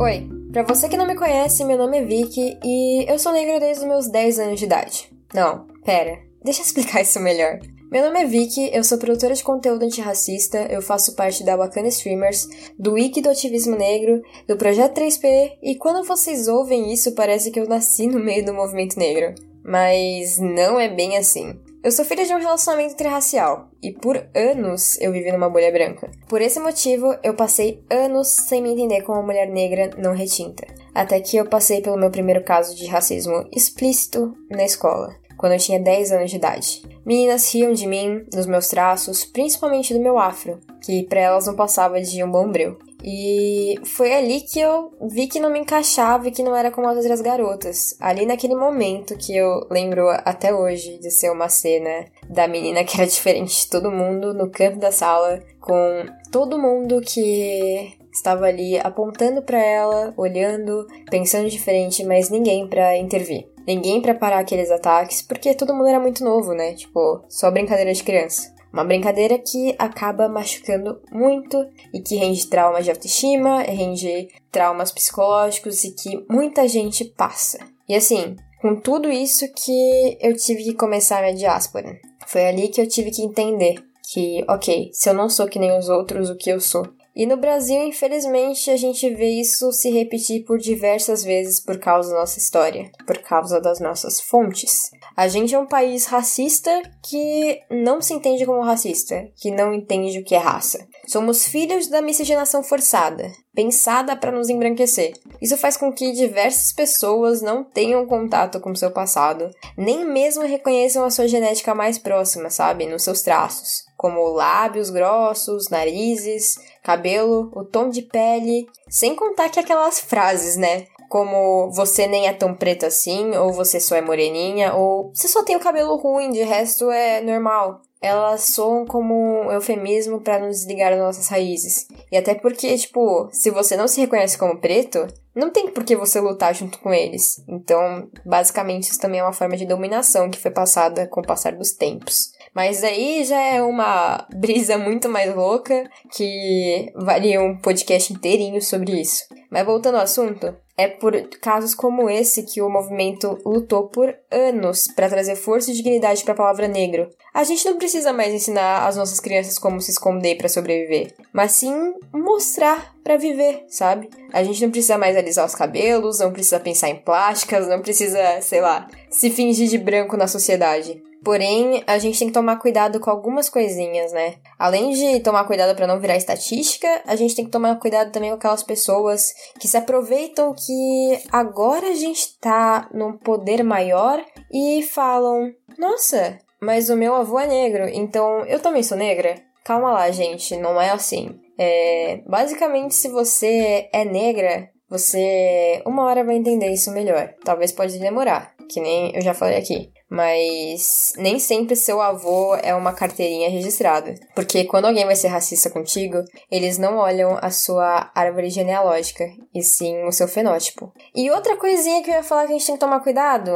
Oi, pra você que não me conhece, meu nome é Vicky e eu sou negra desde os meus 10 anos de idade. Não, pera, deixa eu explicar isso melhor. Meu nome é Vicky, eu sou produtora de conteúdo antirracista, eu faço parte da Wakanda Streamers, do Wiki do Ativismo Negro, do Projeto 3P, e quando vocês ouvem isso parece que eu nasci no meio do movimento negro. Mas não é bem assim. Eu sou filha de um relacionamento interracial e por anos eu vivi numa bolha branca. Por esse motivo, eu passei anos sem me entender como uma mulher negra não retinta. Até que eu passei pelo meu primeiro caso de racismo explícito na escola, quando eu tinha 10 anos de idade. Meninas riam de mim, dos meus traços, principalmente do meu afro, que para elas não passava de um bombril. E foi ali que eu vi que não me encaixava e que não era como as outras garotas. Ali naquele momento que eu lembro até hoje de ser uma cena da menina que era diferente de todo mundo no canto da sala, com todo mundo que estava ali apontando para ela, olhando, pensando diferente, mas ninguém para intervir. Ninguém para parar aqueles ataques, porque todo mundo era muito novo, né? Tipo, só brincadeira de criança. Uma brincadeira que acaba machucando muito e que rende traumas de autoestima, rende traumas psicológicos e que muita gente passa. E assim, com tudo isso que eu tive que começar a minha diáspora. Foi ali que eu tive que entender que, ok, se eu não sou que nem os outros, o que eu sou? E no Brasil, infelizmente, a gente vê isso se repetir por diversas vezes por causa da nossa história, por causa das nossas fontes. A gente é um país racista que não se entende como racista, que não entende o que é raça. Somos filhos da miscigenação forçada, pensada para nos embranquecer. Isso faz com que diversas pessoas não tenham contato com seu passado, nem mesmo reconheçam a sua genética mais próxima, sabe, nos seus traços, como lábios grossos, narizes, cabelo, o tom de pele, sem contar que aquelas frases, né? como você nem é tão preta assim, ou você só é moreninha, ou você só tem o cabelo ruim, de resto é normal. Elas soam como um eufemismo para nos desligar das nossas raízes. E até porque, tipo, se você não se reconhece como preto, não tem por que você lutar junto com eles. Então, basicamente, isso também é uma forma de dominação que foi passada com o passar dos tempos. Mas aí já é uma brisa muito mais louca que valia um podcast inteirinho sobre isso. Mas voltando ao assunto, é por casos como esse que o movimento lutou por anos para trazer força e dignidade para a palavra negro. A gente não precisa mais ensinar as nossas crianças como se esconder para sobreviver, mas sim mostrar para viver, sabe? A gente não precisa mais alisar os cabelos, não precisa pensar em plásticas, não precisa, sei lá, se fingir de branco na sociedade. Porém, a gente tem que tomar cuidado com algumas coisinhas, né? Além de tomar cuidado para não virar estatística, a gente tem que tomar cuidado também com aquelas pessoas que se aproveitam que agora a gente tá num poder maior e falam: "Nossa, mas o meu avô é negro, então eu também sou negra". Calma lá, gente, não é assim. É, basicamente, se você é negra, você uma hora vai entender isso melhor. Talvez pode demorar, que nem eu já falei aqui mas nem sempre seu avô é uma carteirinha registrada. Porque quando alguém vai ser racista contigo, eles não olham a sua árvore genealógica, e sim o seu fenótipo. E outra coisinha que eu ia falar que a gente tem que tomar cuidado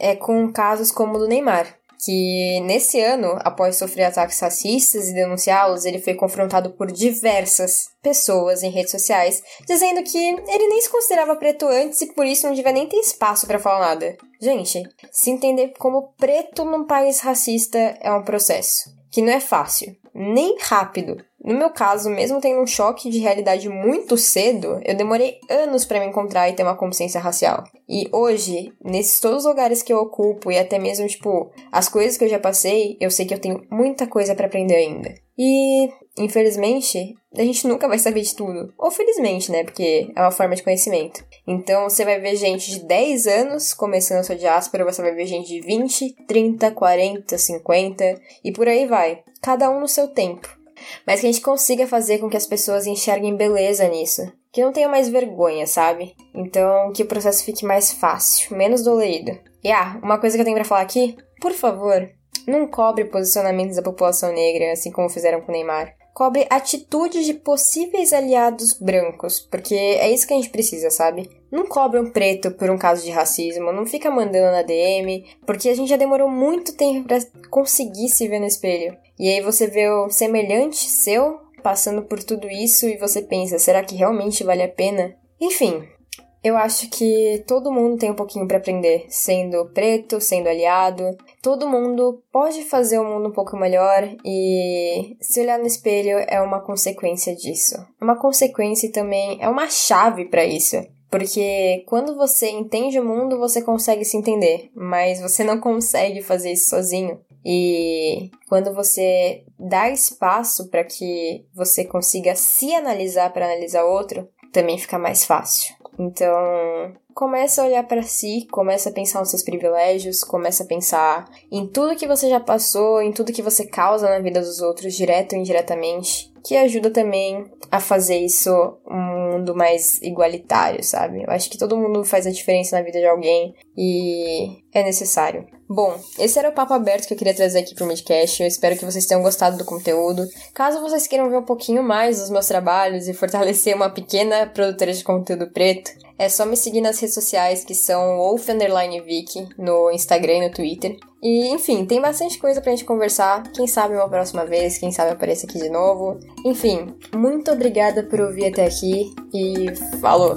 é com casos como o do Neymar que nesse ano, após sofrer ataques racistas e denunciá-los, ele foi confrontado por diversas pessoas em redes sociais, dizendo que ele nem se considerava preto antes e por isso não devia nem ter espaço para falar nada. Gente, se entender como preto num país racista é um processo que não é fácil, nem rápido. No meu caso, mesmo tendo um choque de realidade muito cedo, eu demorei anos para me encontrar e ter uma consciência racial. E hoje, nesses todos os lugares que eu ocupo e até mesmo tipo as coisas que eu já passei, eu sei que eu tenho muita coisa para aprender ainda. E, infelizmente, a gente nunca vai saber de tudo. Ou felizmente, né? Porque é uma forma de conhecimento. Então, você vai ver gente de 10 anos começando a sua diáspora, você vai ver gente de 20, 30, 40, 50 e por aí vai. Cada um no seu tempo. Mas que a gente consiga fazer com que as pessoas enxerguem beleza nisso. Que não tenham mais vergonha, sabe? Então, que o processo fique mais fácil, menos dolorido. E ah, uma coisa que eu tenho para falar aqui, por favor, não cobre posicionamentos da população negra, assim como fizeram com o Neymar. Cobre atitudes de possíveis aliados brancos, porque é isso que a gente precisa, sabe? Não cobre um preto por um caso de racismo, não fica mandando na DM, porque a gente já demorou muito tempo para conseguir se ver no espelho. E aí você vê o semelhante seu passando por tudo isso e você pensa, será que realmente vale a pena? Enfim, eu acho que todo mundo tem um pouquinho para aprender, sendo preto, sendo aliado. Todo mundo pode fazer o mundo um pouco melhor e se olhar no espelho é uma consequência disso. Uma consequência e também é uma chave para isso. Porque quando você entende o mundo, você consegue se entender, mas você não consegue fazer isso sozinho. E quando você dá espaço para que você consiga se analisar para analisar outro, também fica mais fácil. Então, começa a olhar para si, começa a pensar nos seus privilégios, começa a pensar em tudo que você já passou, em tudo que você causa na vida dos outros, direto ou indiretamente, que ajuda também a fazer isso um mundo mais igualitário, sabe? Eu acho que todo mundo faz a diferença na vida de alguém e é necessário. Bom, esse era o papo aberto que eu queria trazer aqui pro Midcast. Eu espero que vocês tenham gostado do conteúdo. Caso vocês queiram ver um pouquinho mais dos meus trabalhos e fortalecer uma pequena produtora de conteúdo preto, é só me seguir nas redes sociais que são wolf_vic no Instagram e no Twitter. E, enfim, tem bastante coisa pra gente conversar. Quem sabe uma próxima vez, quem sabe apareça aqui de novo. Enfim, muito obrigada por ouvir até aqui e falou!